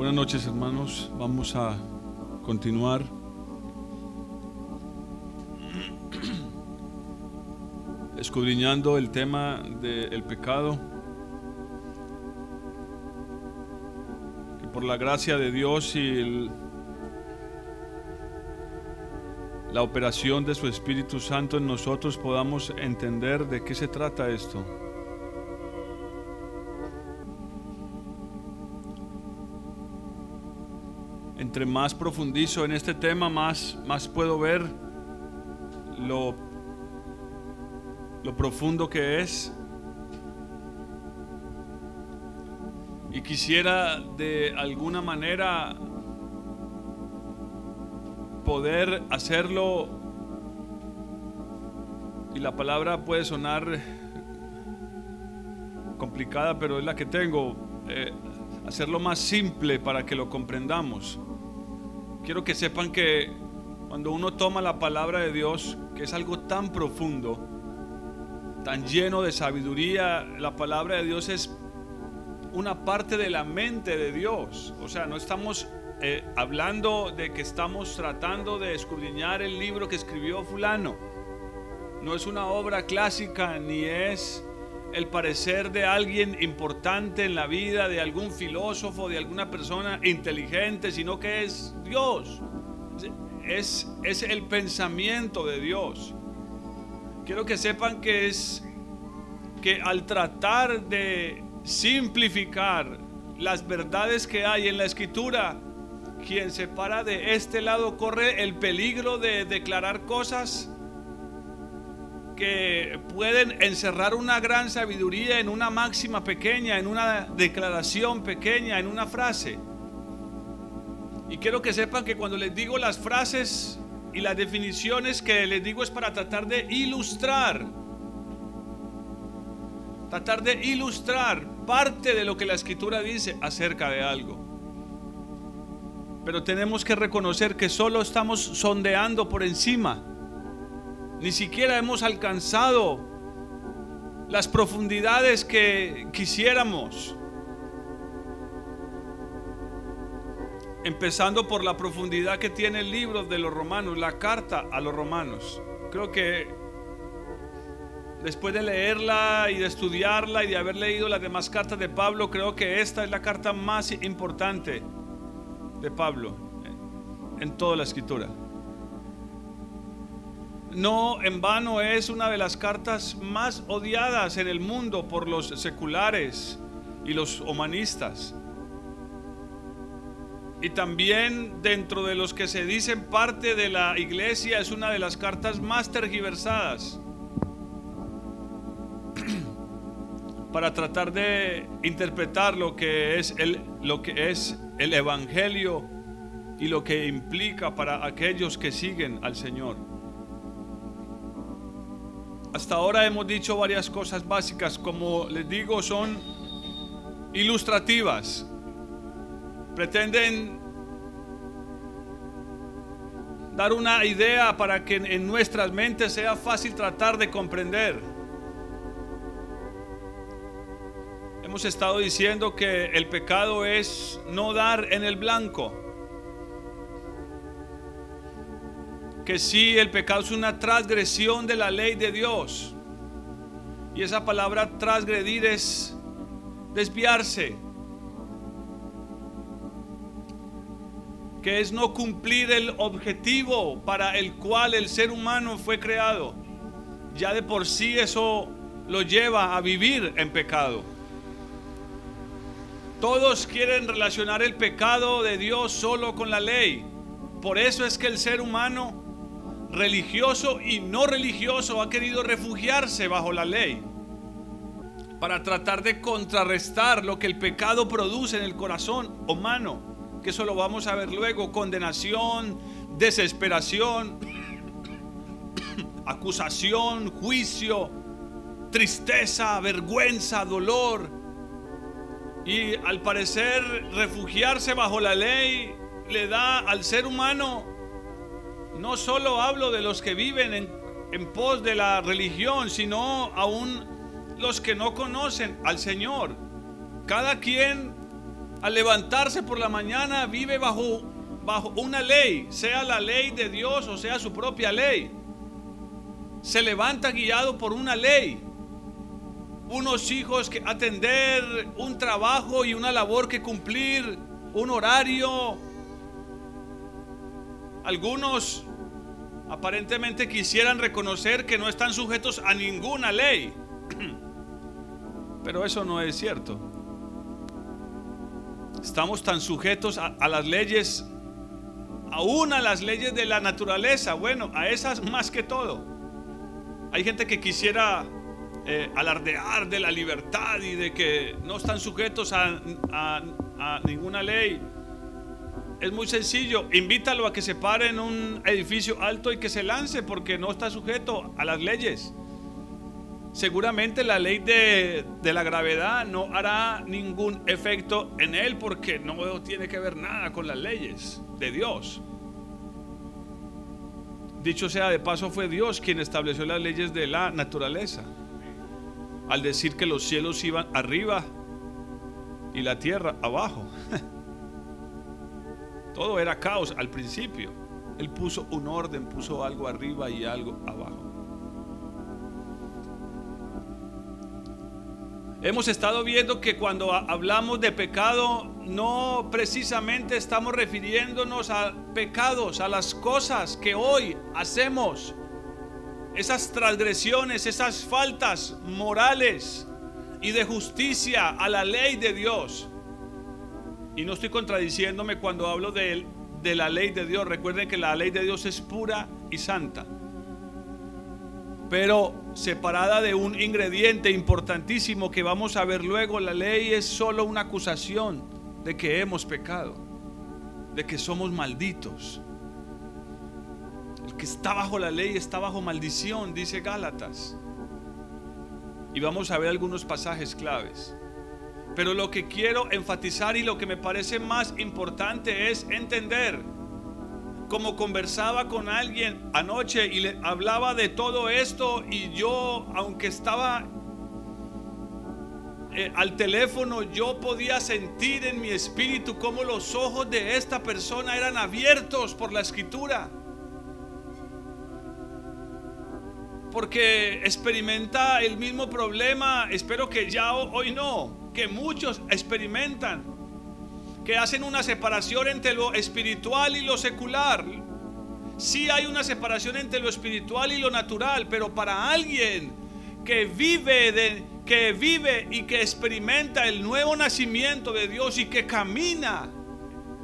Buenas noches hermanos, vamos a continuar. Escudriñando el tema del pecado. Que por la gracia de Dios y la operación de su Espíritu Santo en nosotros podamos entender de qué se trata esto. Entre más profundizo en este tema, más, más puedo ver lo, lo profundo que es. Y quisiera de alguna manera poder hacerlo, y la palabra puede sonar complicada, pero es la que tengo, eh, hacerlo más simple para que lo comprendamos. Quiero que sepan que cuando uno toma la palabra de Dios, que es algo tan profundo, tan lleno de sabiduría, la palabra de Dios es una parte de la mente de Dios. O sea, no estamos eh, hablando de que estamos tratando de escudriñar el libro que escribió fulano. No es una obra clásica ni es el parecer de alguien importante en la vida, de algún filósofo, de alguna persona inteligente, sino que es Dios. Es, es el pensamiento de Dios. Quiero que sepan que es que al tratar de simplificar las verdades que hay en la escritura, quien se para de este lado corre el peligro de declarar cosas que pueden encerrar una gran sabiduría en una máxima pequeña, en una declaración pequeña, en una frase. Y quiero que sepan que cuando les digo las frases y las definiciones que les digo es para tratar de ilustrar, tratar de ilustrar parte de lo que la escritura dice acerca de algo. Pero tenemos que reconocer que solo estamos sondeando por encima. Ni siquiera hemos alcanzado las profundidades que quisiéramos. Empezando por la profundidad que tiene el libro de los romanos, la carta a los romanos. Creo que después de leerla y de estudiarla y de haber leído las demás cartas de Pablo, creo que esta es la carta más importante de Pablo en toda la escritura. No en vano es una de las cartas más odiadas en el mundo por los seculares y los humanistas. Y también dentro de los que se dicen parte de la iglesia es una de las cartas más tergiversadas para tratar de interpretar lo que es el, lo que es el Evangelio y lo que implica para aquellos que siguen al Señor. Hasta ahora hemos dicho varias cosas básicas, como les digo, son ilustrativas. Pretenden dar una idea para que en nuestras mentes sea fácil tratar de comprender. Hemos estado diciendo que el pecado es no dar en el blanco. Que si el pecado es una transgresión de la ley de Dios. Y esa palabra transgredir es desviarse. Que es no cumplir el objetivo para el cual el ser humano fue creado. Ya de por sí eso lo lleva a vivir en pecado. Todos quieren relacionar el pecado de Dios solo con la ley. Por eso es que el ser humano, religioso y no religioso, ha querido refugiarse bajo la ley para tratar de contrarrestar lo que el pecado produce en el corazón humano, que eso lo vamos a ver luego, condenación, desesperación, acusación, juicio, tristeza, vergüenza, dolor, y al parecer refugiarse bajo la ley le da al ser humano, no solo hablo de los que viven en, pos de la religión, sino aún los que no conocen al Señor. Cada quien Al levantarse por la mañana vive bajo, una ley, sea la ley de Dios o sea su propia ley. Se levanta guiado por una ley. Unos hijos que atender, un trabajo y una labor que cumplir, un horario. Algunos aparentemente quisieran reconocer que no están sujetos a ninguna ley. Pero eso no es cierto. Estamos tan sujetos a, las leyes, aún a las leyes de la naturaleza, bueno, a esas más que todo. Hay gente que quisiera eh, alardear de la libertad y de que no están sujetos a, a ninguna ley. Es muy sencillo, invítalo a que se pare en un edificio alto y que se lance porque no está sujeto a las leyes seguramente la ley de, la gravedad no hará ningún efecto en él porque no tiene que ver nada con las leyes de Dios. Dicho sea de paso, fue Dios quien estableció las leyes de la naturaleza. Al decir que los cielos iban arriba y la tierra abajo. Todo era caos al principio. Él puso un orden, puso algo arriba y algo abajo. Hemos estado viendo que cuando hablamos de pecado, no precisamente estamos refiriéndonos a pecados, a las cosas que hoy hacemos, esas transgresiones, esas faltas morales y de justicia a la ley de Dios. Y no estoy contradiciéndome cuando hablo de, de la ley de Dios. Recuerden que la ley de Dios es pura y santa pero separada de un ingrediente importantísimo que vamos a ver luego, la ley es solo una acusación de que hemos pecado, de que somos malditos. El que está bajo la ley está bajo maldición, dice Gálatas. Y vamos a ver algunos pasajes claves. Pero lo que quiero enfatizar y lo que me parece más importante es entender como conversaba con alguien anoche y le hablaba de todo esto y yo, aunque estaba eh, al teléfono, yo podía sentir en mi espíritu como los ojos de esta persona eran abiertos por la escritura. Porque experimenta el mismo problema, espero que ya hoy no, que muchos experimentan que hacen una separación entre lo espiritual y lo secular. Sí hay una separación entre lo espiritual y lo natural, pero para alguien que vive de, que vive y que experimenta el nuevo nacimiento de Dios y que camina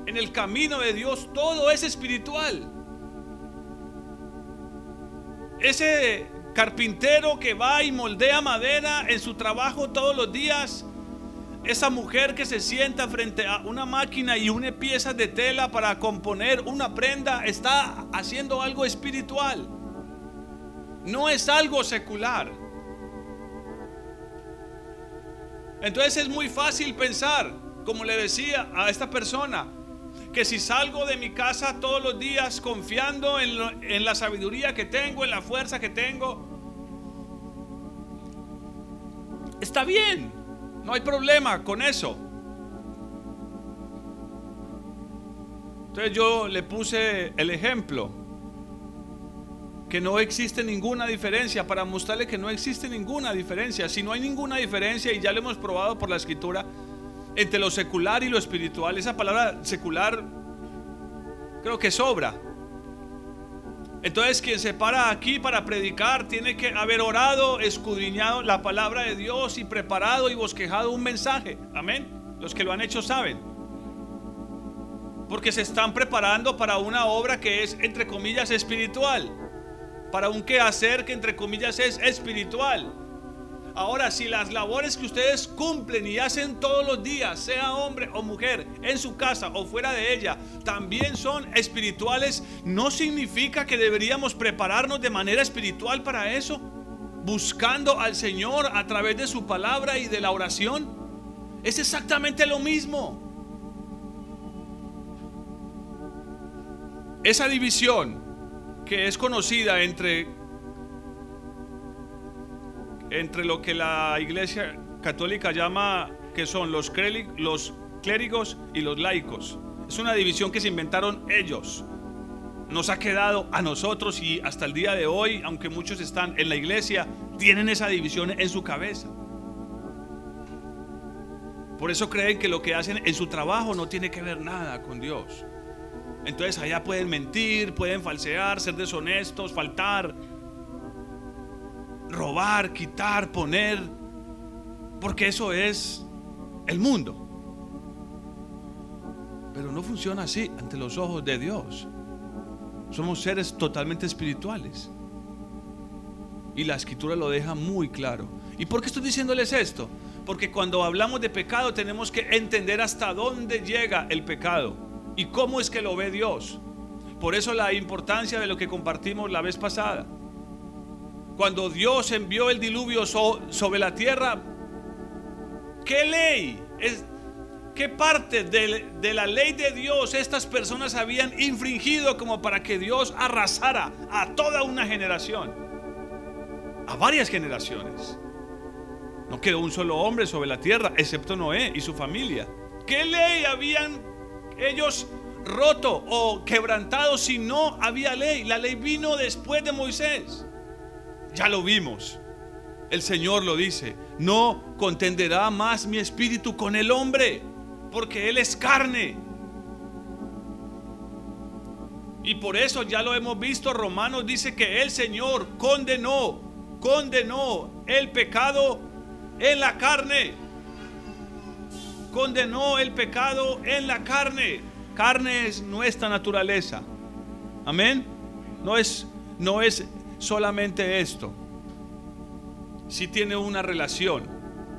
en el camino de Dios, todo es espiritual. Ese carpintero que va y moldea madera en su trabajo todos los días, esa mujer que se sienta frente a una máquina y une piezas de tela para componer una prenda está haciendo algo espiritual. No es algo secular. Entonces es muy fácil pensar, como le decía a esta persona, que si salgo de mi casa todos los días confiando en, en la sabiduría que tengo, en la fuerza que tengo, está bien. No hay problema con eso. Entonces yo le puse el ejemplo, que no existe ninguna diferencia, para mostrarle que no existe ninguna diferencia. Si no hay ninguna diferencia, y ya lo hemos probado por la escritura, entre lo secular y lo espiritual, esa palabra secular creo que sobra. Entonces quien se para aquí para predicar tiene que haber orado, escudriñado la palabra de Dios y preparado y bosquejado un mensaje. Amén. Los que lo han hecho saben. Porque se están preparando para una obra que es, entre comillas, espiritual. Para un quehacer que, entre comillas, es espiritual. Ahora, si las labores que ustedes cumplen y hacen todos los días, sea hombre o mujer, en su casa o fuera de ella, también son espirituales, ¿no significa que deberíamos prepararnos de manera espiritual para eso? Buscando al Señor a través de su palabra y de la oración. Es exactamente lo mismo. Esa división que es conocida entre entre lo que la iglesia católica llama que son los, clérigos y los laicos. Es una división que se inventaron ellos. Nos ha quedado a nosotros y hasta el día de hoy, aunque muchos están en la iglesia, tienen esa división en su cabeza. Por eso creen que lo que hacen en su trabajo no tiene que ver nada con Dios. Entonces allá pueden mentir, pueden falsear, ser deshonestos, faltar, robar, quitar, poner, porque eso es el mundo. Pero no funciona así ante los ojos de Dios. Somos seres totalmente espirituales. Y la escritura lo deja muy claro. ¿Y por qué estoy diciéndoles esto? Porque cuando hablamos de pecado tenemos que entender hasta dónde llega el pecado y cómo es que lo ve Dios. Por eso la importancia de lo que compartimos la vez pasada. Cuando Dios envió el diluvio sobre la tierra, ¿qué ley? ¿Qué parte de, de, la ley de Dios estas personas habían infringido como para que Dios arrasara a toda una generación? A varias generaciones. No quedó un solo hombre sobre la tierra, excepto Noé y su familia. ¿Qué ley habían ellos roto o quebrantado si no había ley? La ley vino después de Moisés. Ya lo vimos. El Señor lo dice. No contenderá más mi espíritu con el hombre, porque Él es carne. Y por eso ya lo hemos visto. Romanos dice que el Señor condenó, condenó el pecado en la carne. Condenó el pecado en la carne. Carne es nuestra naturaleza. Amén. No es, no es solamente esto. Si tiene una relación,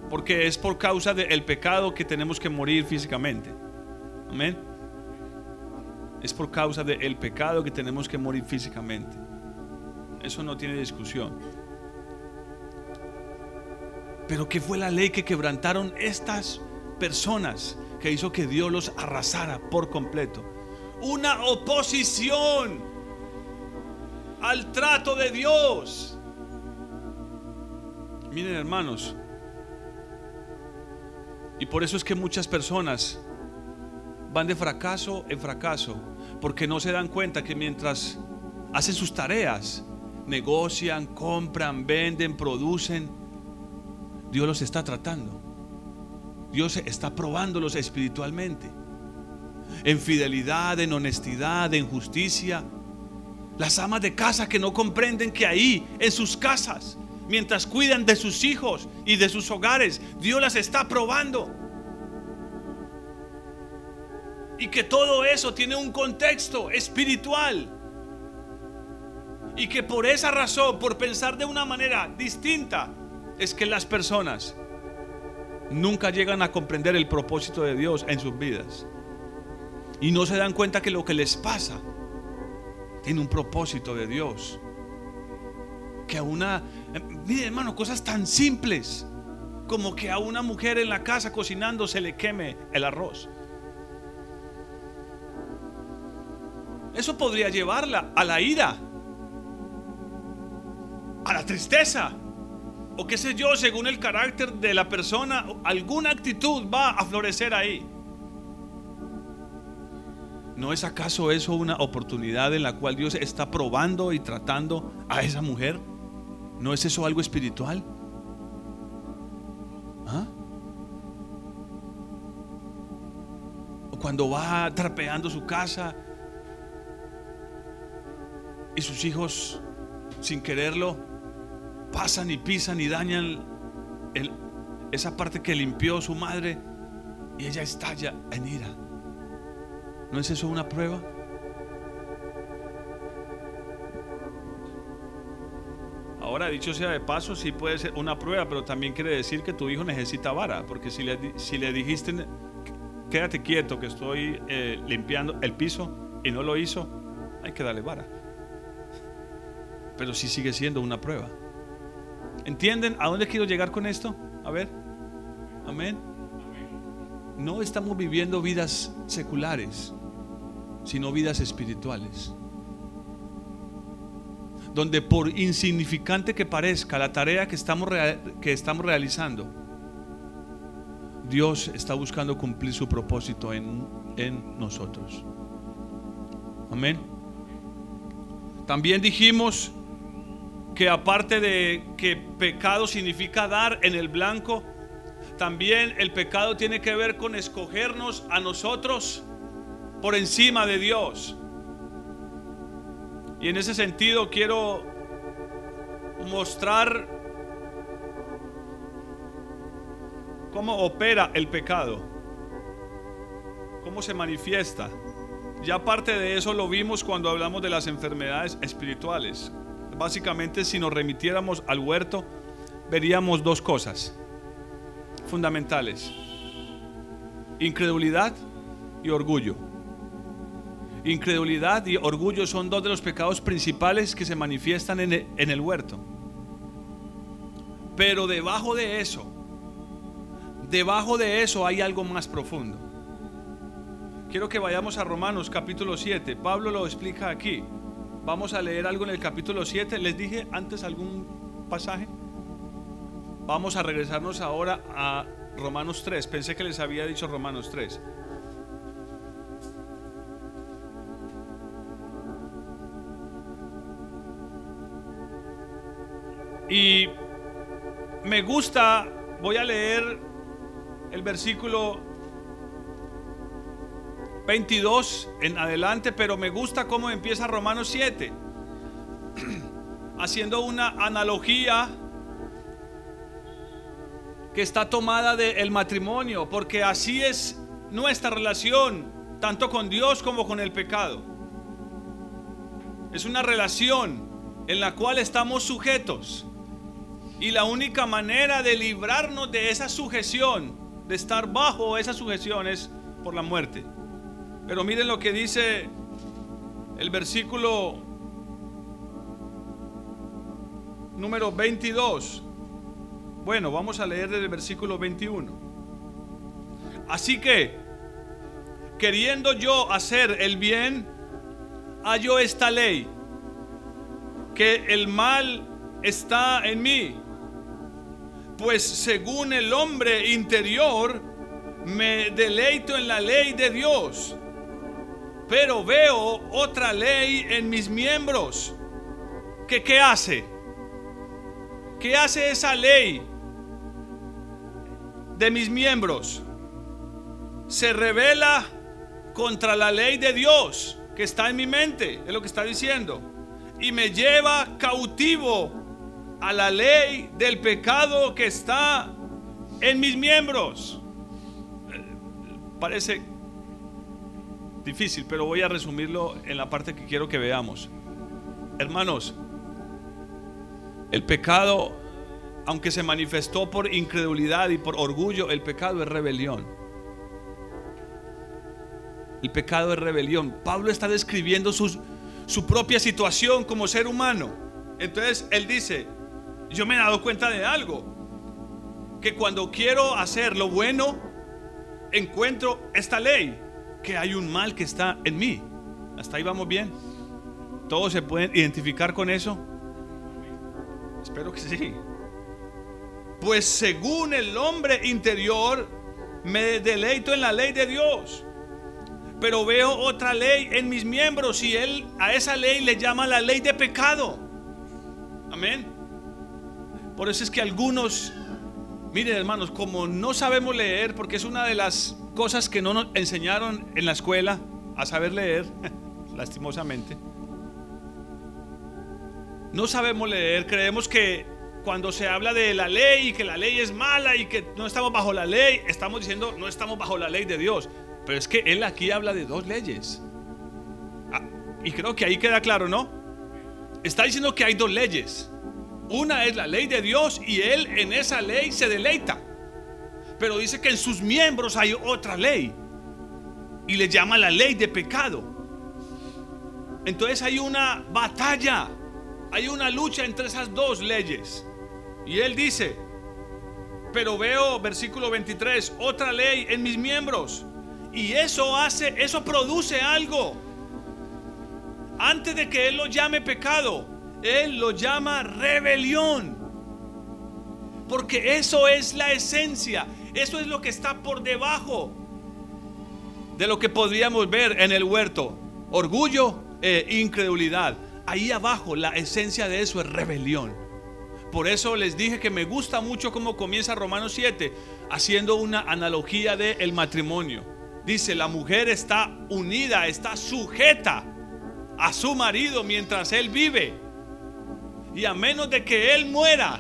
porque es por causa del pecado que tenemos que morir físicamente. Amén. Es por causa del pecado que tenemos que morir físicamente. Eso no tiene discusión. Pero ¿qué fue la ley que quebrantaron estas personas que hizo que Dios los arrasara por completo? Una oposición al trato de Dios. Miren hermanos, y por eso es que muchas personas van de fracaso en fracaso, porque no se dan cuenta que mientras hacen sus tareas, negocian, compran, venden, producen, Dios los está tratando. Dios está probándolos espiritualmente. En fidelidad, en honestidad, en justicia, las amas de casa que no comprenden que ahí, en sus casas, mientras cuidan de sus hijos y de sus hogares, Dios las está probando. Y que todo eso tiene un contexto espiritual. Y que por esa razón, por pensar de una manera distinta, es que las personas nunca llegan a comprender el propósito de Dios en sus vidas. Y no se dan cuenta que lo que les pasa tiene un propósito de Dios. Que a una, mire hermano, cosas tan simples como que a una mujer en la casa cocinando se le queme el arroz. Eso podría llevarla a la ira, a la tristeza, o qué sé yo, según el carácter de la persona, alguna actitud va a florecer ahí. ¿No es acaso eso una oportunidad en la cual Dios está probando y tratando a esa mujer? ¿No es eso algo espiritual? ¿Ah? Cuando va trapeando su casa y sus hijos, sin quererlo, pasan y pisan y dañan esa parte que limpió su madre y ella estalla en ira. ¿No es eso una prueba? Ahora, dicho sea de paso, sí puede ser una prueba, pero también quiere decir que tu hijo necesita vara, porque si le, si le dijiste, quédate quieto que estoy eh, limpiando el piso y no lo hizo, hay que darle vara. Pero sí sigue siendo una prueba. ¿Entienden a dónde quiero llegar con esto? A ver. Amén. No estamos viviendo vidas seculares sino vidas espirituales. Donde por insignificante que parezca la tarea que estamos, que estamos realizando, Dios está buscando cumplir su propósito en, en nosotros. Amén. También dijimos que aparte de que pecado significa dar en el blanco, también el pecado tiene que ver con escogernos a nosotros por encima de Dios. Y en ese sentido quiero mostrar cómo opera el pecado, cómo se manifiesta. Ya aparte de eso lo vimos cuando hablamos de las enfermedades espirituales. Básicamente si nos remitiéramos al huerto, veríamos dos cosas fundamentales. Incredulidad y orgullo. Incredulidad y orgullo son dos de los pecados principales que se manifiestan en el, huerto. Pero debajo de eso, debajo de eso hay algo más profundo. Quiero que vayamos a Romanos capítulo 7. Pablo lo explica aquí. Vamos a leer algo en el capítulo 7. Les dije antes algún pasaje. Vamos a regresarnos ahora a Romanos 3. Pensé que les había dicho Romanos 3. Y me gusta, voy a leer el versículo 22 en adelante, pero me gusta cómo empieza Romanos 7, haciendo una analogía que está tomada del matrimonio, porque así es nuestra relación, tanto con Dios como con el pecado. Es una relación en la cual estamos sujetos. Y la única manera de librarnos de esa sujeción, de estar bajo esa sujeción, es por la muerte. Pero miren lo que dice el versículo número 22. Bueno, vamos a leer el versículo 21. Así que, queriendo yo hacer el bien, hallo esta ley, que el mal está en mí pues según el hombre interior, me deleito en la ley de Dios, pero veo otra ley en mis miembros. ¿Que, ¿Qué hace? ¿Qué hace esa ley de mis miembros? Se revela contra la ley de Dios que está en mi mente, es lo que está diciendo, y me lleva cautivo a la ley del pecado que está en mis miembros. Parece difícil, pero voy a resumirlo en la parte que quiero que veamos. Hermanos, el pecado, aunque se manifestó por incredulidad y por orgullo, el pecado es rebelión. El pecado es rebelión. Pablo está describiendo su propia situación como ser humano. Entonces él dice, yo me he dado cuenta de algo. Que cuando quiero hacer lo bueno, encuentro esta ley. Que hay un mal que está en mí. Hasta ahí vamos bien. ¿Todos se pueden identificar con eso? Espero que sí. Pues según el hombre interior, me deleito en la ley de Dios. Pero veo otra ley en mis miembros y él a esa ley le llama la ley de pecado. Amén. Por eso es que algunos, miren hermanos, como no sabemos leer, porque es una de las cosas que no nos enseñaron en la escuela a saber leer, lastimosamente. No sabemos leer, creemos que cuando se habla de la ley y que la ley es mala y que no estamos bajo la ley, estamos diciendo no estamos bajo la ley de Dios. Pero es que Él aquí habla de dos leyes. Ah, y creo que ahí queda claro, ¿no? Está diciendo que hay dos leyes. Una es la ley de Dios y Él en esa ley se deleita. Pero dice que en sus miembros hay otra ley. Y le llama la ley de pecado. Entonces hay una batalla. Hay una lucha entre esas dos leyes. Y Él dice, pero veo versículo 23, otra ley en mis miembros. Y eso hace, eso produce algo. Antes de que Él lo llame pecado, él lo llama rebelión. Porque eso es la esencia. Eso es lo que está por debajo de lo que podríamos ver en el huerto. Orgullo e incredulidad. Ahí abajo la esencia de eso es rebelión. Por eso les dije que me gusta mucho cómo comienza Romanos 7, haciendo una analogía del el matrimonio. Dice, la mujer está unida, está sujeta a su marido mientras él vive. Y a menos de que él muera,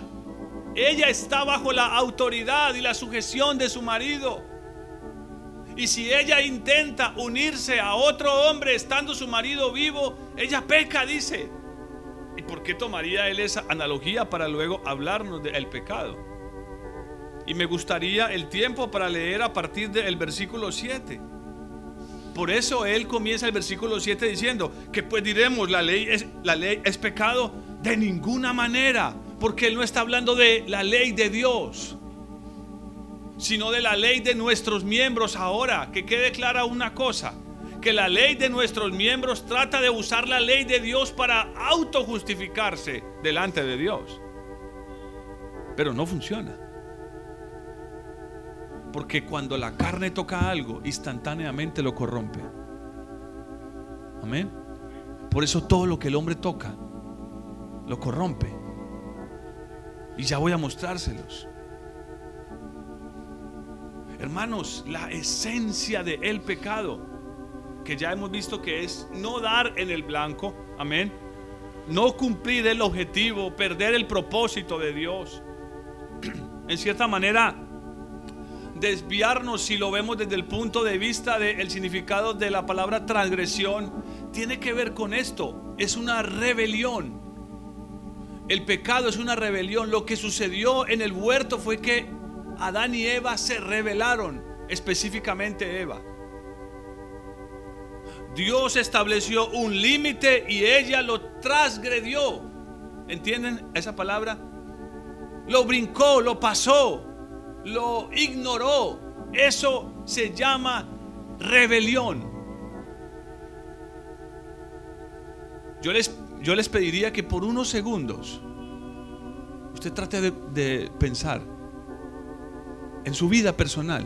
ella está bajo la autoridad y la sujeción de su marido. Y si ella intenta unirse a otro hombre estando su marido vivo, ella peca, dice. ¿Y por qué tomaría él esa analogía para luego hablarnos del pecado? Y me gustaría el tiempo para leer a partir del versículo 7. Por eso él comienza el versículo 7 diciendo que pues diremos la ley es la ley es pecado de ninguna manera, porque él no está hablando de la ley de Dios, sino de la ley de nuestros miembros ahora, que quede clara una cosa, que la ley de nuestros miembros trata de usar la ley de Dios para autojustificarse delante de Dios. Pero no funciona. Porque cuando la carne toca algo, instantáneamente lo corrompe. Amén. Por eso todo lo que el hombre toca, lo corrompe. Y ya voy a mostrárselos. Hermanos, la esencia del el pecado, que ya hemos visto que es no dar en el blanco, amén. No cumplir el objetivo, perder el propósito de Dios. En cierta manera, desviarnos, si lo vemos desde el punto de vista del significado de la palabra transgresión, tiene que ver con esto. Es una rebelión. El pecado es una rebelión. Lo que sucedió en el huerto fue que Adán y Eva se rebelaron, específicamente Eva. Dios estableció un límite y ella lo transgredió. ¿Entienden esa palabra? Lo brincó, lo pasó, lo ignoró. Eso se llama rebelión. Yo les, yo les pediría que por unos segundos usted trate de, pensar en su vida personal,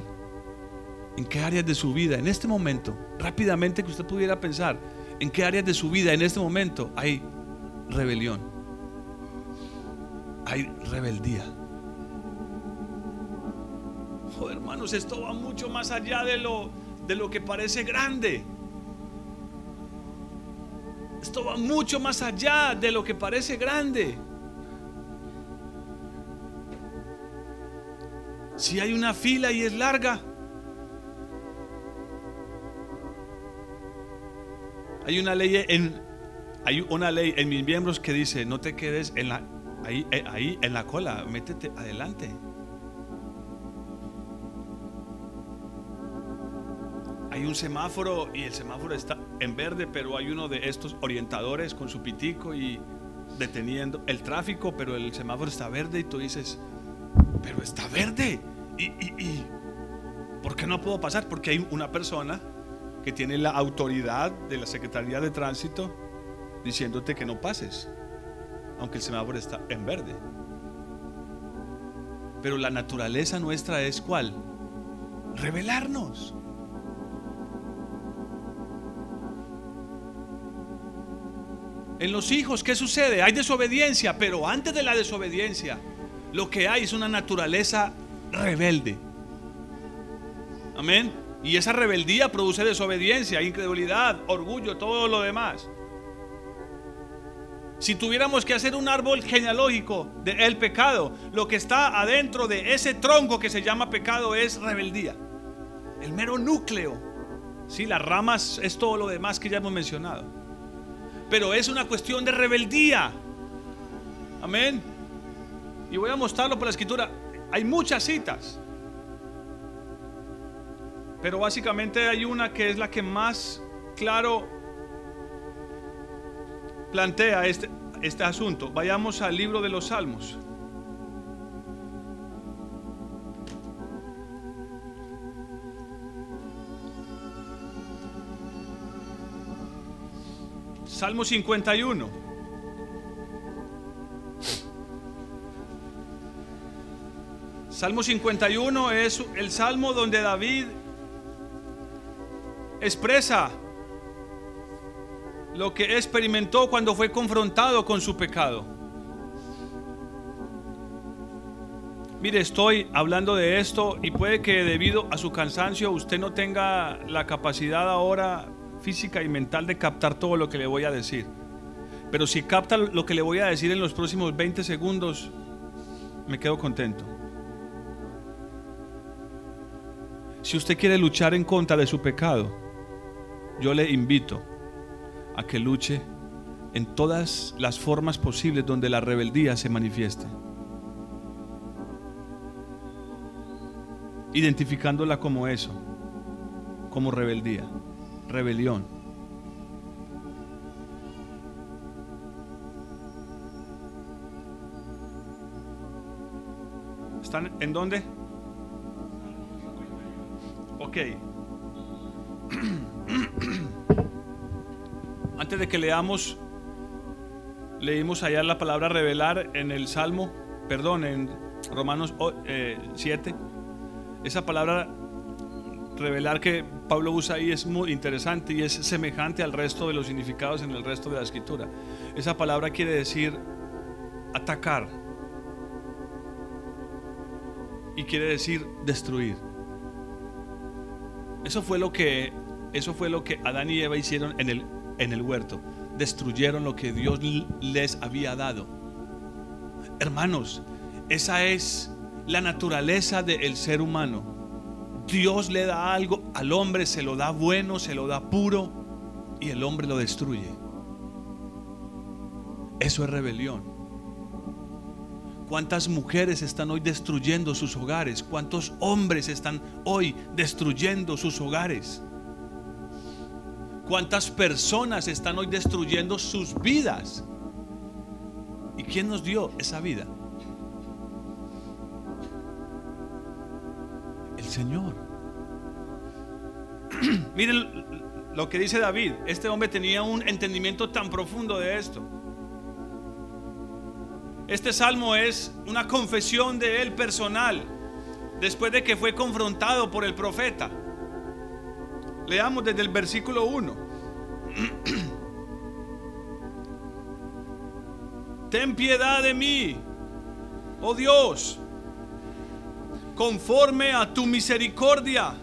en qué áreas de su vida, en este momento, rápidamente que usted pudiera pensar, en qué áreas de su vida en este momento hay rebelión, hay rebeldía. Oh, hermanos, esto va mucho más allá de lo, de lo que parece grande. Esto va mucho más allá de lo que parece grande. Si hay una fila y es larga, hay una ley en hay una ley en mis miembros que dice no te quedes en la ahí, eh, ahí en la cola, métete adelante. Hay un semáforo y el semáforo está en verde, pero hay uno de estos orientadores con su pitico y deteniendo el tráfico, pero el semáforo está verde y tú dices, pero está verde. ¿Y, y, por qué no puedo pasar? Porque hay una persona que tiene la autoridad de la Secretaría de Tránsito diciéndote que no pases, aunque el semáforo está en verde. Pero la naturaleza nuestra es cuál? Revelarnos. En los hijos, ¿qué sucede? Hay desobediencia, pero antes de la desobediencia, lo que hay es una naturaleza rebelde. Amén. Y esa rebeldía produce desobediencia, incredulidad, orgullo, todo lo demás. Si tuviéramos que hacer un árbol genealógico del pecado, lo que está adentro de ese tronco que se llama pecado es rebeldía. El mero núcleo. Sí, las ramas es todo lo demás que ya hemos mencionado. Pero es una cuestión de rebeldía. Amén. Y voy a mostrarlo por la escritura. Hay muchas citas. Pero básicamente hay una que es la que más claro plantea este, este asunto. Vayamos al libro de los Salmos. Salmo 51. Salmo 51 es el salmo donde David expresa lo que experimentó cuando fue confrontado con su pecado. Mire, estoy hablando de esto y puede que debido a su cansancio usted no tenga la capacidad ahora física y mental de captar todo lo que le voy a decir. Pero si capta lo que le voy a decir en los próximos 20 segundos, me quedo contento. Si usted quiere luchar en contra de su pecado, yo le invito a que luche en todas las formas posibles donde la rebeldía se manifieste. Identificándola como eso, como rebeldía, rebelión. ¿Están en dónde? Ok. Antes de que leamos, leímos allá la palabra revelar en el Salmo, perdón, en Romanos 7. Eh, Esa palabra revelar que Pablo usa ahí es muy interesante y es semejante al resto de los significados en el resto de la escritura. Esa palabra quiere decir atacar y quiere decir destruir. Eso fue lo que eso fue lo que Adán y Eva hicieron en el en el huerto. Destruyeron lo que Dios les había dado. Hermanos, esa es la naturaleza del ser humano. Dios le da algo al hombre, se lo da bueno, se lo da puro y el hombre lo destruye. Eso es rebelión. ¿Cuántas mujeres están hoy destruyendo sus hogares? ¿Cuántos hombres están hoy destruyendo sus hogares? ¿Cuántas personas están hoy destruyendo sus vidas? ¿Y quién nos dio esa vida? Señor. Miren lo que dice David. Este hombre tenía un entendimiento tan profundo de esto. Este salmo es una confesión de él personal después de que fue confrontado por el profeta. Leamos desde el versículo 1. Ten piedad de mí, oh Dios, conforme a tu misericordia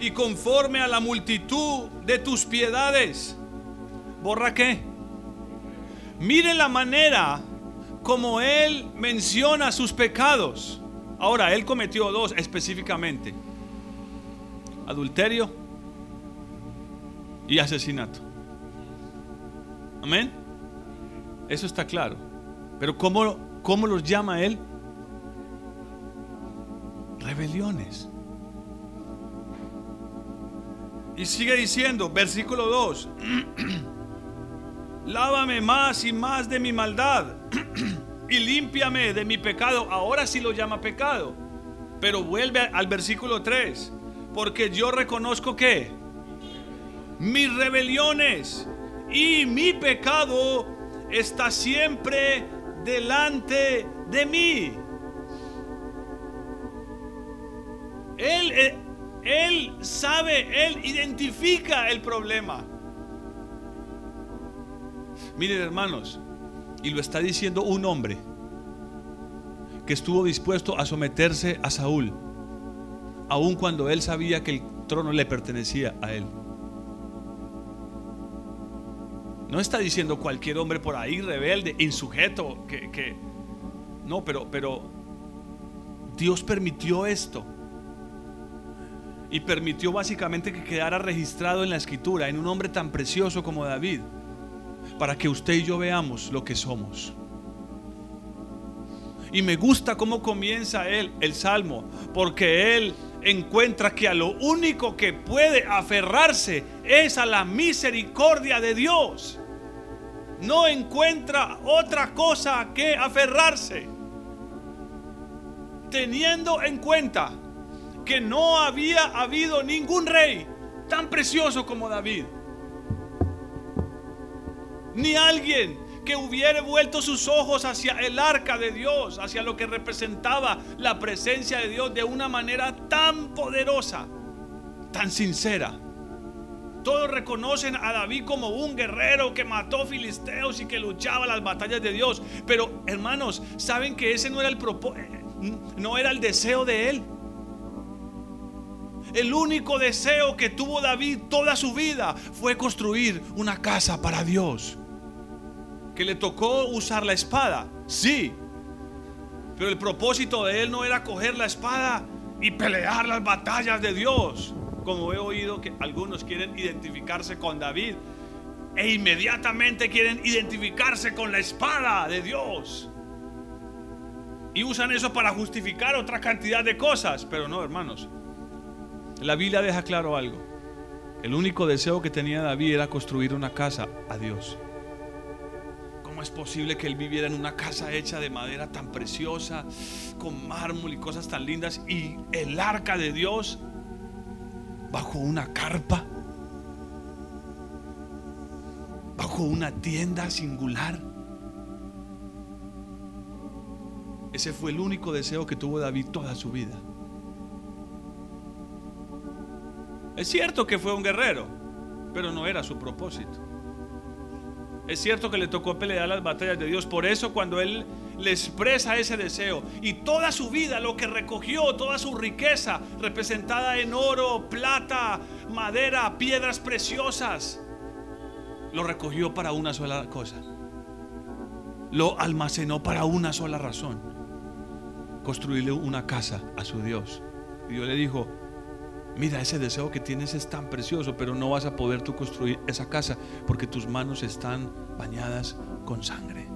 y conforme a la multitud de tus piedades. ¿Borra qué? Miren la manera como él menciona sus pecados. Ahora, él cometió dos específicamente adulterio y asesinato. Amén. Eso está claro. Pero ¿cómo, cómo los llama él? Rebeliones. Y sigue diciendo, versículo 2, lávame más y más de mi maldad y límpiame de mi pecado. Ahora sí lo llama pecado. Pero vuelve al versículo 3 porque yo reconozco que mis rebeliones y mi pecado está siempre delante de mí. Él, eh, él sabe, él identifica el problema. Miren hermanos, y lo está diciendo un hombre que estuvo dispuesto a someterse a Saúl aun cuando él sabía que el trono le pertenecía a él. No está diciendo cualquier hombre por ahí rebelde, insujeto, que, que no, pero, pero Dios permitió esto. Y permitió básicamente que quedara registrado en la escritura, en un hombre tan precioso como David, para que usted y yo veamos lo que somos. Y me gusta cómo comienza él el salmo, porque él encuentra que a lo único que puede aferrarse es a la misericordia de Dios. No encuentra otra cosa que aferrarse. Teniendo en cuenta que no había habido ningún rey tan precioso como David. Ni alguien que hubiera vuelto sus ojos hacia el arca de Dios, hacia lo que representaba la presencia de Dios de una manera tan poderosa, tan sincera. Todos reconocen a David como un guerrero que mató filisteos y que luchaba las batallas de Dios. Pero hermanos, ¿saben que ese no era el no era el deseo de él? El único deseo que tuvo David toda su vida fue construir una casa para Dios. Que le tocó usar la espada, sí. Pero el propósito de él no era coger la espada y pelear las batallas de Dios como he oído que algunos quieren identificarse con David e inmediatamente quieren identificarse con la espada de Dios. Y usan eso para justificar otra cantidad de cosas. Pero no, hermanos. La Biblia deja claro algo. El único deseo que tenía David era construir una casa a Dios. ¿Cómo es posible que él viviera en una casa hecha de madera tan preciosa, con mármol y cosas tan lindas, y el arca de Dios bajo una carpa, bajo una tienda singular. Ese fue el único deseo que tuvo David toda su vida. Es cierto que fue un guerrero, pero no era su propósito. Es cierto que le tocó pelear las batallas de Dios. Por eso cuando él le expresa ese deseo y toda su vida, lo que recogió, toda su riqueza, representada en oro, plata, madera, piedras preciosas, lo recogió para una sola cosa. Lo almacenó para una sola razón. Construirle una casa a su Dios. Y Dios le dijo, mira, ese deseo que tienes es tan precioso, pero no vas a poder tú construir esa casa porque tus manos están bañadas con sangre.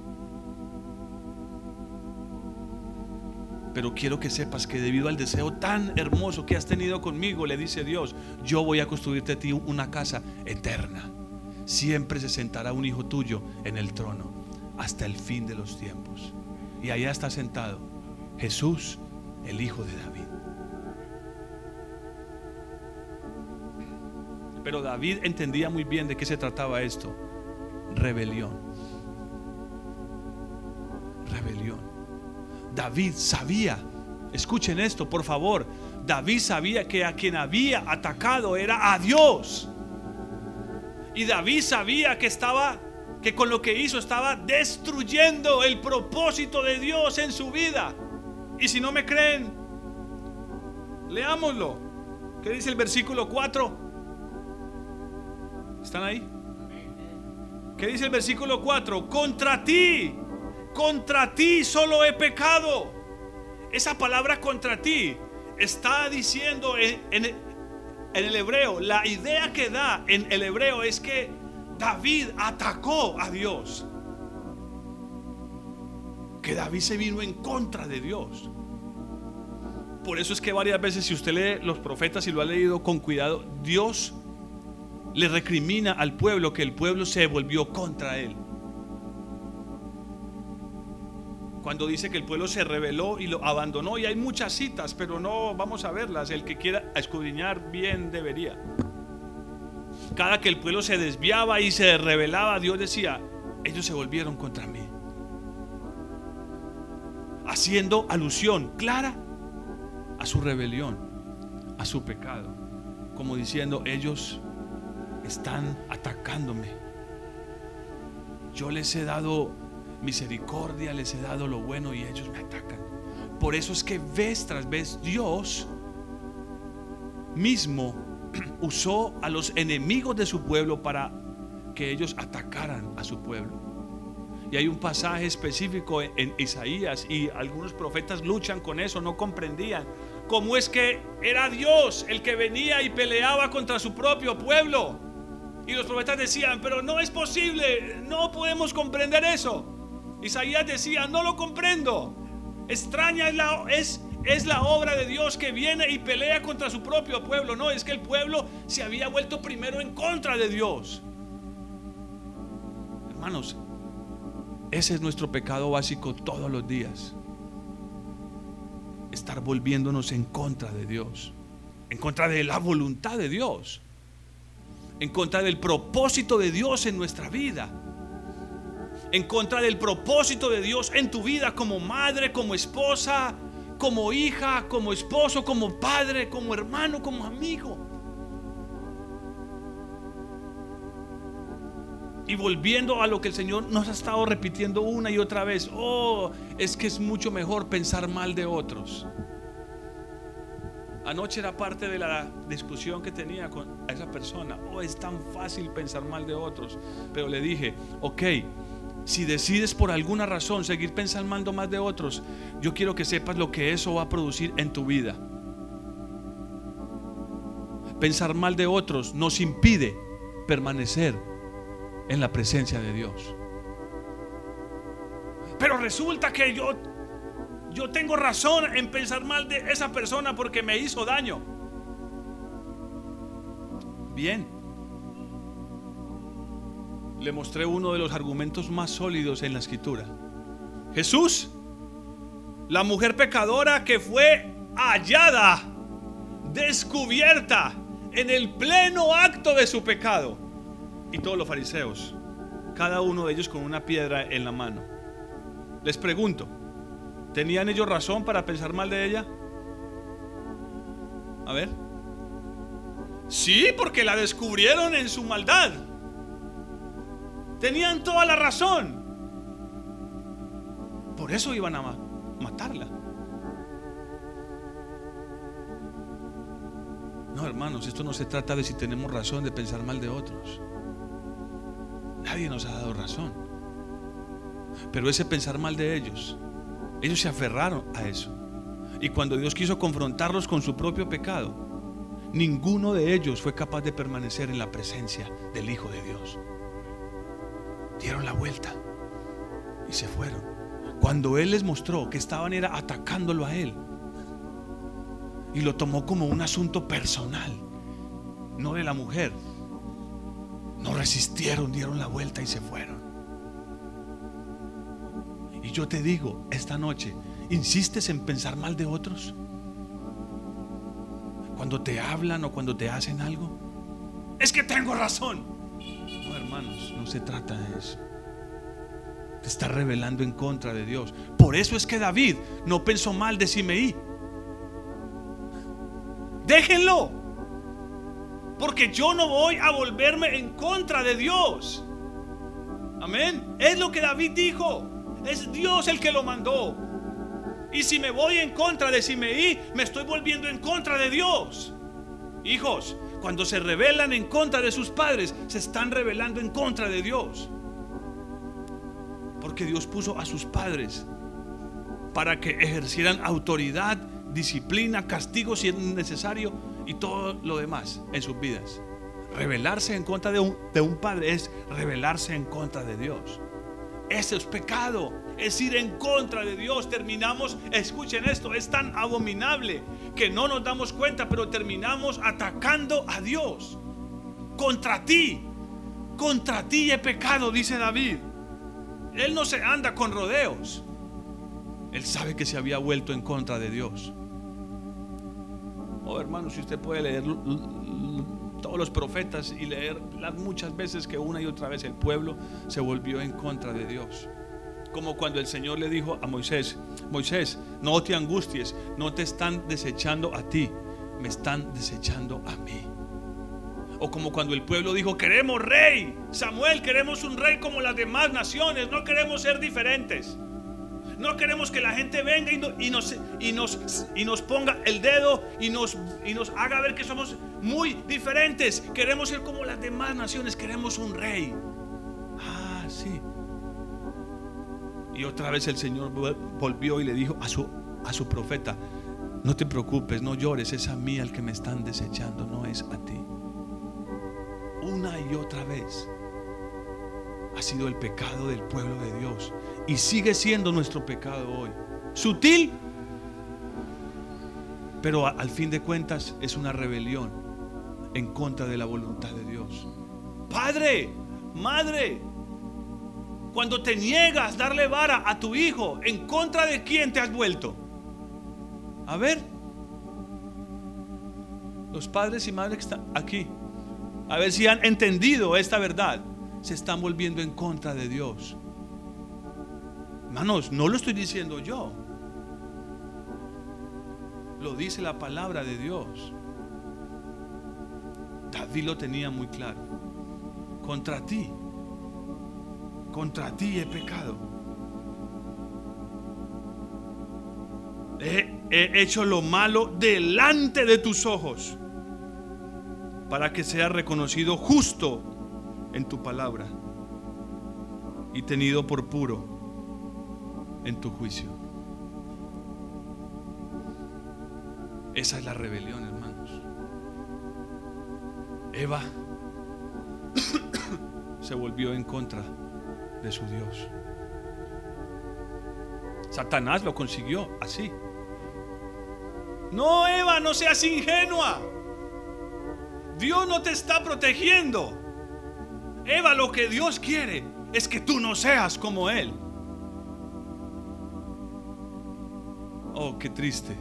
pero quiero que sepas que debido al deseo tan hermoso que has tenido conmigo, le dice Dios, yo voy a construirte a ti una casa eterna. Siempre se sentará un hijo tuyo en el trono hasta el fin de los tiempos. Y allá está sentado Jesús, el hijo de David. Pero David entendía muy bien de qué se trataba esto. Rebelión. Rebelión. David sabía, escuchen esto por favor, David sabía que a quien había atacado era a Dios. Y David sabía que estaba, que con lo que hizo estaba destruyendo el propósito de Dios en su vida. Y si no me creen, leámoslo. ¿Qué dice el versículo 4? ¿Están ahí? ¿Qué dice el versículo 4? Contra ti contra ti solo he pecado. Esa palabra contra ti está diciendo en, el hebreo, la idea que da en el hebreo es que David atacó a Dios. Que David se vino en contra de Dios. Por eso es que varias veces si usted lee los profetas y lo ha leído con cuidado, Dios le recrimina al pueblo que el pueblo se volvió contra él. cuando dice que el pueblo se rebeló y lo abandonó. Y hay muchas citas, pero no vamos a verlas. El que quiera escudriñar bien debería. Cada que el pueblo se desviaba y se rebelaba, Dios decía, ellos se volvieron contra mí. Haciendo alusión clara a su rebelión, a su pecado. Como diciendo, ellos están atacándome. Yo les he dado misericordia, les he dado lo bueno y ellos me atacan. Por eso es que vez tras vez Dios mismo usó a los enemigos de su pueblo para que ellos atacaran a su pueblo. Y hay un pasaje específico en Isaías y algunos profetas luchan con eso, no comprendían cómo es que era Dios el que venía y peleaba contra su propio pueblo. Y los profetas decían, pero no es posible, no podemos comprender eso. Isaías decía, no lo comprendo. Extraña es la, obra de Dios que viene y pelea contra su propio pueblo. No, es que el pueblo se había vuelto primero en contra de Dios. Hermanos, ese es nuestro pecado básico todos los días. Estar volviéndonos en contra de Dios. En contra de la voluntad de Dios. En contra del propósito de Dios en nuestra vida en contra del propósito de Dios en tu vida como madre, como esposa, como hija, como esposo, como padre, como hermano, como amigo. Y volviendo a lo que el Señor nos ha estado repitiendo una y otra vez, oh, es que es mucho mejor pensar mal de otros. Anoche era parte de la discusión que tenía con esa persona. Oh, es tan fácil pensar mal de otros. Pero le dije, ok, si decides por alguna razón seguir pensando más de otros, yo quiero que sepas lo que eso va a producir en tu vida. Pensar mal de otros nos impide permanecer en la presencia de Dios. Pero resulta que yo yo tengo razón en pensar mal de esa persona porque me hizo daño. Bien. Le mostré uno de los argumentos más sólidos en la escritura. Jesús, la mujer pecadora que fue hallada, descubierta en el pleno acto de su pecado. Y todos los fariseos, cada uno de ellos con una piedra en la mano. Les pregunto, ¿Tenían ellos razón para pensar mal de ella? A ver. Sí, porque la descubrieron en su maldad. Tenían toda la razón. Por eso iban a matarla. No, hermanos, esto no se trata de si tenemos razón de pensar mal de otros. Nadie nos ha dado razón. Pero ese pensar mal de ellos ellos se aferraron a eso. Y cuando Dios quiso confrontarlos con su propio pecado, ninguno de ellos fue capaz de permanecer en la presencia del Hijo de Dios. Dieron la vuelta y se fueron. Cuando Él les mostró que estaban era atacándolo a Él. Y lo tomó como un asunto personal, no de la mujer. No resistieron, dieron la vuelta y se fueron. Y yo te digo esta noche, ¿insistes en pensar mal de otros? Cuando te hablan o cuando te hacen algo. Es que tengo razón. No, hermanos, no se trata de eso. Te está revelando en contra de Dios. Por eso es que David no pensó mal de Simeí. Déjenlo. Porque yo no voy a volverme en contra de Dios. Amén. Es lo que David dijo. Es Dios el que lo mandó. Y si me voy en contra de Simeí, me estoy volviendo en contra de Dios. Hijos, cuando se rebelan en contra de sus padres, se están rebelando en contra de Dios. Porque Dios puso a sus padres para que ejercieran autoridad, disciplina, castigo si es necesario y todo lo demás en sus vidas. Rebelarse en contra de un, de un padre es rebelarse en contra de Dios. Eso es pecado, es ir en contra de Dios. Terminamos, escuchen esto, es tan abominable que no nos damos cuenta, pero terminamos atacando a Dios. Contra ti, contra ti he pecado, dice David. Él no se anda con rodeos. Él sabe que se había vuelto en contra de Dios. Oh hermano, si usted puede leer todos los profetas y leer las muchas veces que una y otra vez el pueblo se volvió en contra de Dios. Como cuando el Señor le dijo a Moisés, Moisés, no te angusties, no te están desechando a ti, me están desechando a mí. O como cuando el pueblo dijo, queremos rey, Samuel, queremos un rey como las demás naciones, no queremos ser diferentes. No queremos que la gente venga y, nos, y, nos, y nos ponga el dedo y nos, y nos haga ver que somos muy diferentes. Queremos ser como las demás naciones. Queremos un rey. Ah, sí. Y otra vez el Señor volvió y le dijo a su, a su profeta, no te preocupes, no llores, es a mí al que me están desechando, no es a ti. Una y otra vez ha sido el pecado del pueblo de Dios y sigue siendo nuestro pecado hoy. Sutil, pero al fin de cuentas es una rebelión en contra de la voluntad de Dios. Padre, madre, cuando te niegas darle vara a tu hijo, ¿en contra de quién te has vuelto? A ver, los padres y madres que están aquí, a ver si han entendido esta verdad se están volviendo en contra de Dios. Hermanos, no lo estoy diciendo yo. Lo dice la palabra de Dios. David lo tenía muy claro. Contra ti, contra ti he pecado. He, he hecho lo malo delante de tus ojos para que sea reconocido justo en tu palabra y tenido por puro en tu juicio. Esa es la rebelión, hermanos. Eva se volvió en contra de su Dios. Satanás lo consiguió así. No, Eva, no seas ingenua. Dios no te está protegiendo. Eva, lo que Dios quiere es que tú no seas como Él. Oh, qué triste.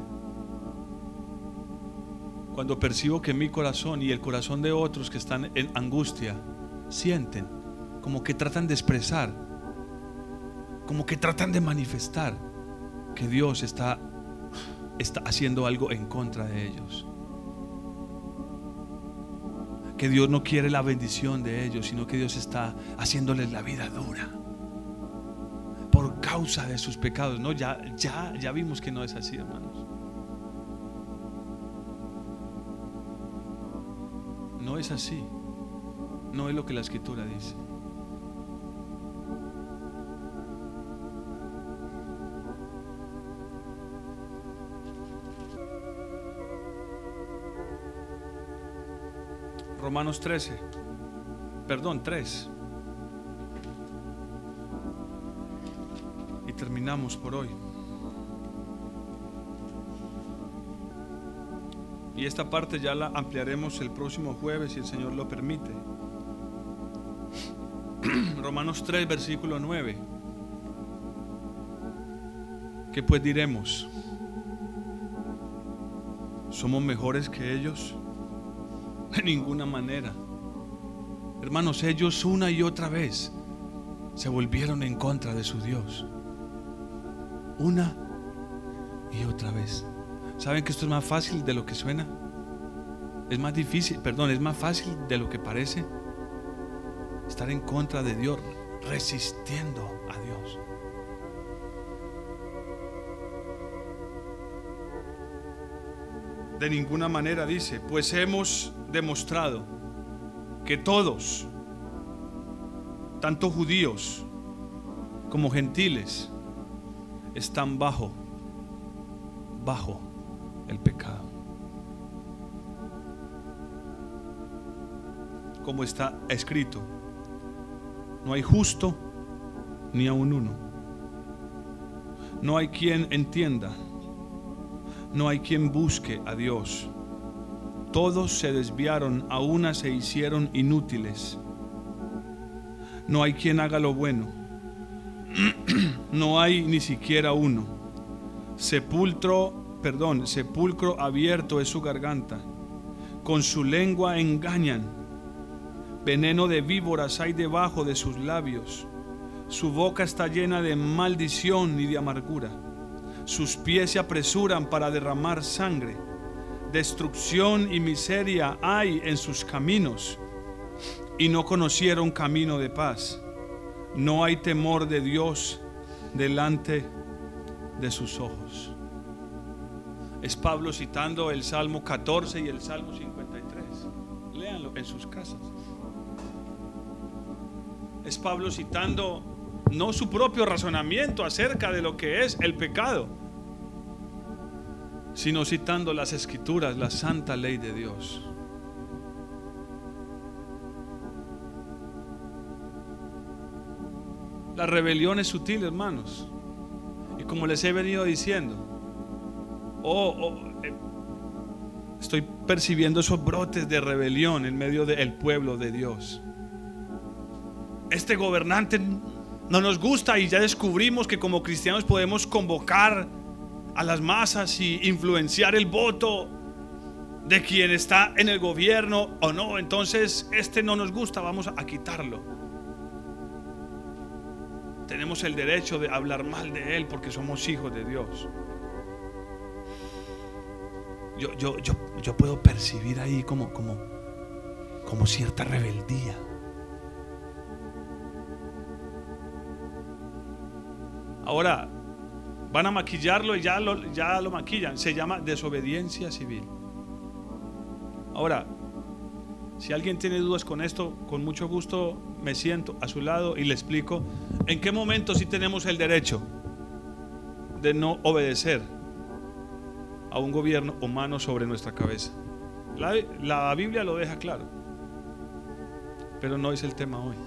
Cuando percibo que mi corazón y el corazón de otros que están en angustia sienten, como que tratan de expresar, como que tratan de manifestar que Dios está, está haciendo algo en contra de ellos que Dios no quiere la bendición de ellos, sino que Dios está haciéndoles la vida dura por causa de sus pecados. No, ya, ya, ya vimos que no es así, hermanos. No es así. No es lo que la escritura dice. Romanos 13, perdón, 3. Y terminamos por hoy. Y esta parte ya la ampliaremos el próximo jueves si el Señor lo permite. Romanos 3, versículo 9. ¿Qué pues diremos? ¿Somos mejores que ellos? De ninguna manera. Hermanos, ellos una y otra vez se volvieron en contra de su Dios. Una y otra vez. ¿Saben que esto es más fácil de lo que suena? Es más difícil, perdón, es más fácil de lo que parece. Estar en contra de Dios, resistiendo a Dios. De ninguna manera dice, pues hemos demostrado que todos, tanto judíos como gentiles, están bajo, bajo el pecado. Como está escrito, no hay justo ni aun uno. No hay quien entienda. No hay quien busque a Dios todos se desviaron, a una se hicieron inútiles. No hay quien haga lo bueno. No hay ni siquiera uno. Sepulcro, perdón, sepulcro abierto es su garganta. Con su lengua engañan. Veneno de víboras hay debajo de sus labios. Su boca está llena de maldición y de amargura. Sus pies se apresuran para derramar sangre destrucción y miseria hay en sus caminos y no conocieron camino de paz. No hay temor de Dios delante de sus ojos. Es Pablo citando el Salmo 14 y el Salmo 53. Léanlo en sus casas. Es Pablo citando no su propio razonamiento acerca de lo que es el pecado, sino citando las escrituras, la santa ley de Dios. La rebelión es sutil, hermanos. Y como les he venido diciendo, oh, oh eh, estoy percibiendo esos brotes de rebelión en medio del pueblo de Dios. Este gobernante no nos gusta y ya descubrimos que como cristianos podemos convocar a las masas y influenciar el voto de quien está en el gobierno o no. Entonces, este no nos gusta, vamos a quitarlo. tenemos el derecho de hablar mal de Él porque somos hijos de Dios. Yo, yo, yo, yo puedo percibir ahí como, como, como cierta rebeldía. Ahora, van a maquillarlo y ya lo, ya lo maquillan. Se llama desobediencia civil. Ahora, si alguien tiene dudas con esto, con mucho gusto me siento a su lado y le explico en qué momento sí tenemos el derecho de no obedecer a un gobierno humano sobre nuestra cabeza. La, la Biblia lo deja claro, pero no es el tema hoy.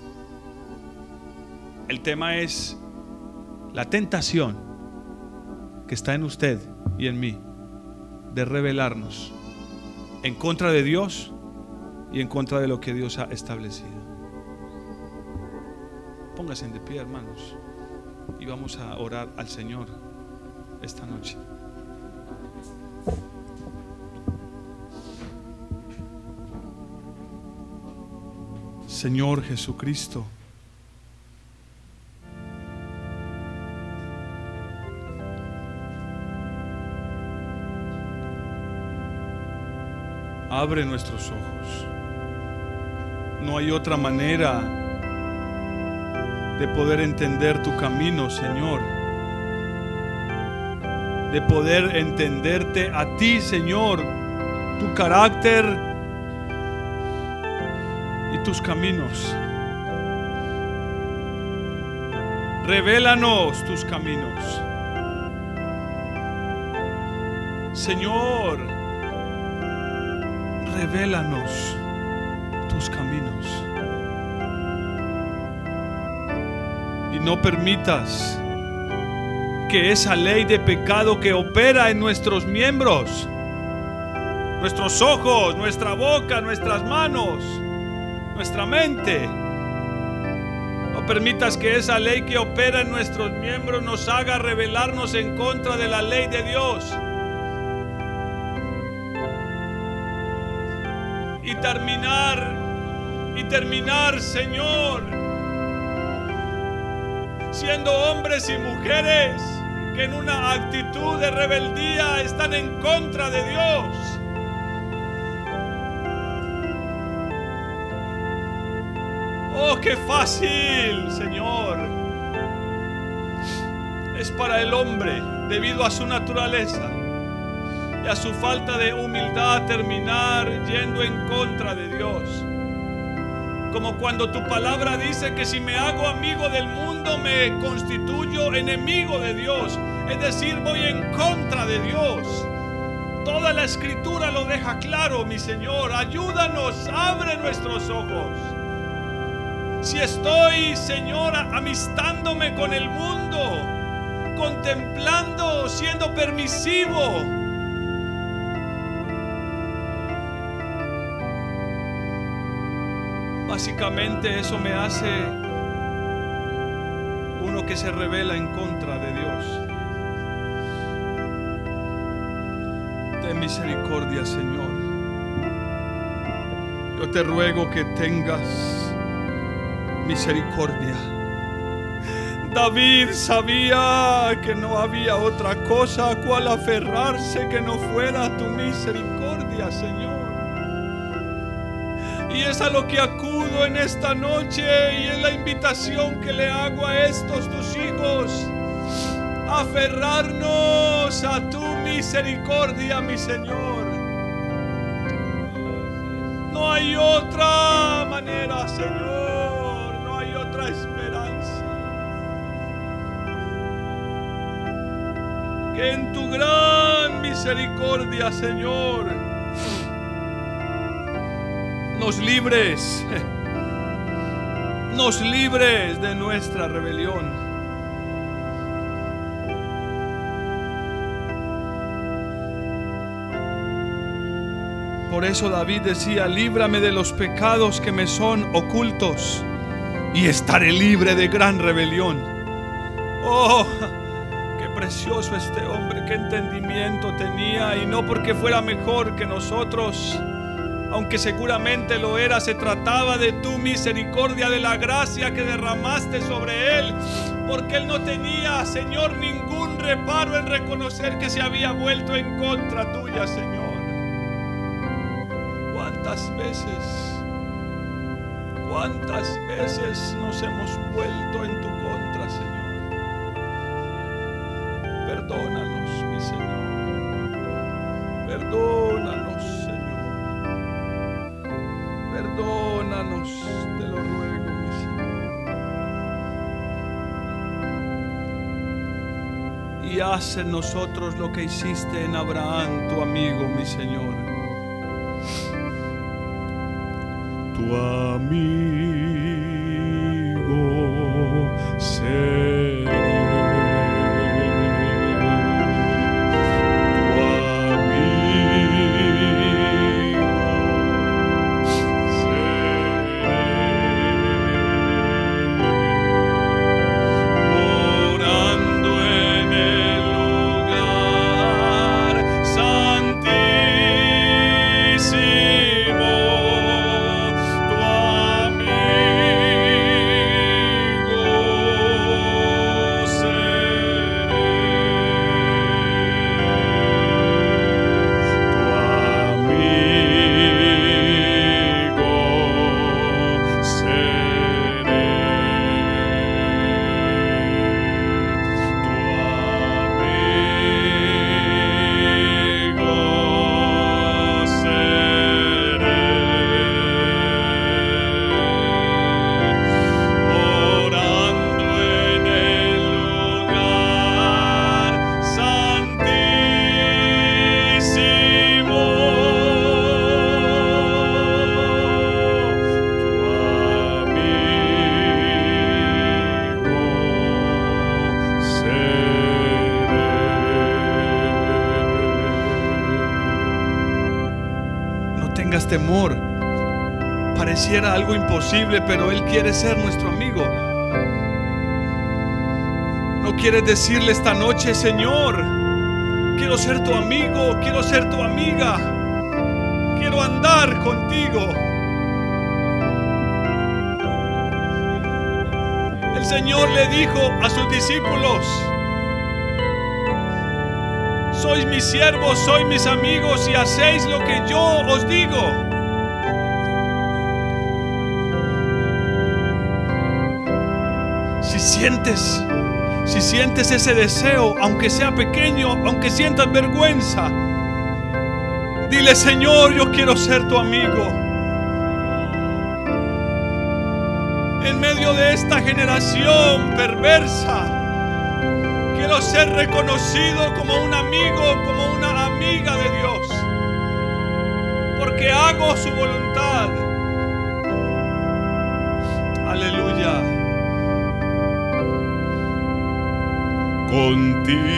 El tema es la tentación que está en usted y en mí de rebelarnos en contra de Dios y en contra de lo que Dios ha establecido. Póngase de pie, hermanos, y vamos a orar al Señor esta noche. Señor Jesucristo. Abre nuestros ojos. No hay otra manera de poder entender tu camino, Señor. De poder entenderte a ti, Señor, tu carácter y tus caminos. Revélanos tus caminos. Señor, revélanos tus caminos. Y no permitas que esa ley de pecado que opera en nuestros miembros, nuestros ojos, nuestra boca, nuestras manos, nuestra mente, no permitas que esa ley que opera en nuestros miembros nos haga rebelarnos en contra de la ley de Dios. Terminar, y terminar, Señor, siendo hombres y mujeres que en una actitud de rebeldía están en contra de Dios. Oh, qué fácil, Señor. Es para el hombre debido a su naturaleza a su falta de humildad terminar yendo en contra de Dios. Como cuando tu palabra dice que si me hago amigo del mundo me constituyo enemigo de Dios. Es decir, voy en contra de Dios. Toda la escritura lo deja claro, mi Señor. Ayúdanos, abre nuestros ojos. Si estoy, Señor, amistándome con el mundo, contemplando, siendo permisivo, básicamente eso me hace uno que se revela en contra de Dios. Ten misericordia, Señor. Yo te ruego que tengas misericordia. David sabía que no había otra cosa a cual aferrarse que no fuera tu misericordia, Señor. Y es a lo que en esta noche y es la invitación que le hago a estos tus hijos. Aferrarnos a tu misericordia, mi Señor. No hay otra manera, Señor. No hay otra esperanza. Que en tu gran misericordia, Señor nos libres, nos libres de nuestra rebelión. Por eso David decía, líbrame de los pecados que me son ocultos y estaré libre de gran rebelión. Oh, qué precioso este hombre, qué entendimiento tenía y no porque fuera mejor que nosotros aunque seguramente lo era, se trataba de tu misericordia, de la gracia que derramaste sobre él, porque él no tenía, Señor, ningún reparo en reconocer que se había vuelto en contra tuya, Señor. ¿Cuántas veces, cuántas veces nos hemos vuelto en tu contra, Señor? Perdónanos, Y haz en nosotros lo que hiciste en Abraham, tu amigo, mi Señor. Tu amigo seré. Imposible, pero Él quiere ser nuestro amigo. No quieres decirle esta noche, Señor, quiero ser tu amigo, quiero ser tu amiga, quiero andar contigo. El Señor le dijo a sus discípulos, sois mis siervos, sois mis amigos y hacéis lo que yo os digo. Sientes, si sientes ese deseo, aunque sea pequeño, aunque sientas vergüenza, dile, Señor, yo quiero ser tu amigo. En medio de esta generación perversa, quiero ser reconocido como un amigo, como una amiga de Dios, porque hago su voluntad. Contigo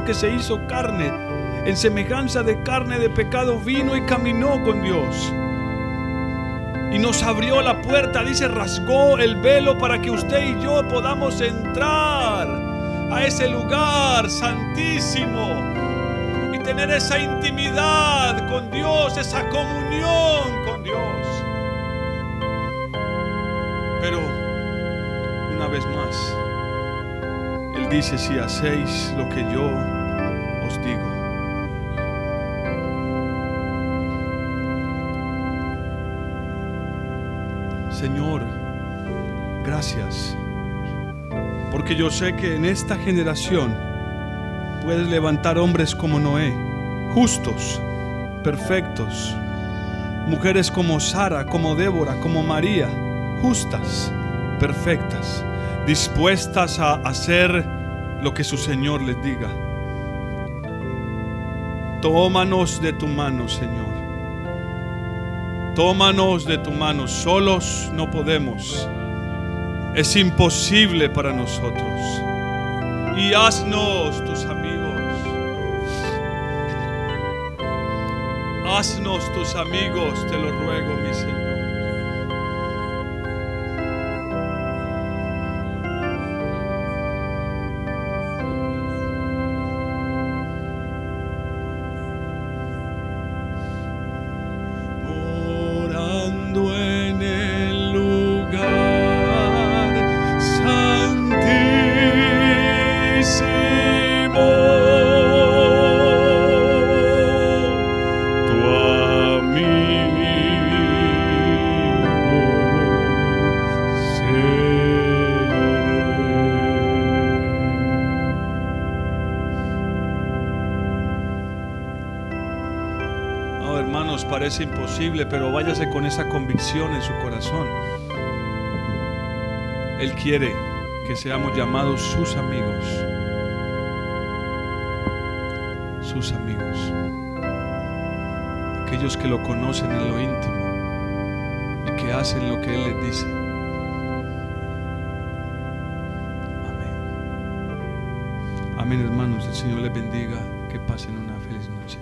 que se hizo carne, en semejanza de carne de pecado, vino y caminó con Dios. Y nos abrió la puerta, dice, rasgó el velo para que usted y yo podamos entrar a ese lugar santísimo tener esa intimidad con Dios, esa comunión dice, si hacéis lo que yo os digo. Señor, gracias, porque yo sé que en esta generación, puedes levantar hombres como Noé, justos, perfectos, mujeres como Sara, como Débora, como María, justas, perfectas, dispuestas a hacer lo que su Señor les diga. Tómanos de tu mano, Señor. Tómanos de tu mano. Solos no podemos. Es imposible para nosotros. Y haznos tus amigos. Haznos tus amigos, te lo ruego, mi Señor. Esa convicción en su corazón. Él quiere que seamos llamados sus amigos. Sus amigos. Aquellos que lo conocen en lo íntimo y que hacen lo que Él les dice. Amén. Amén hermanos, el Señor les bendiga, que pasen una feliz noche.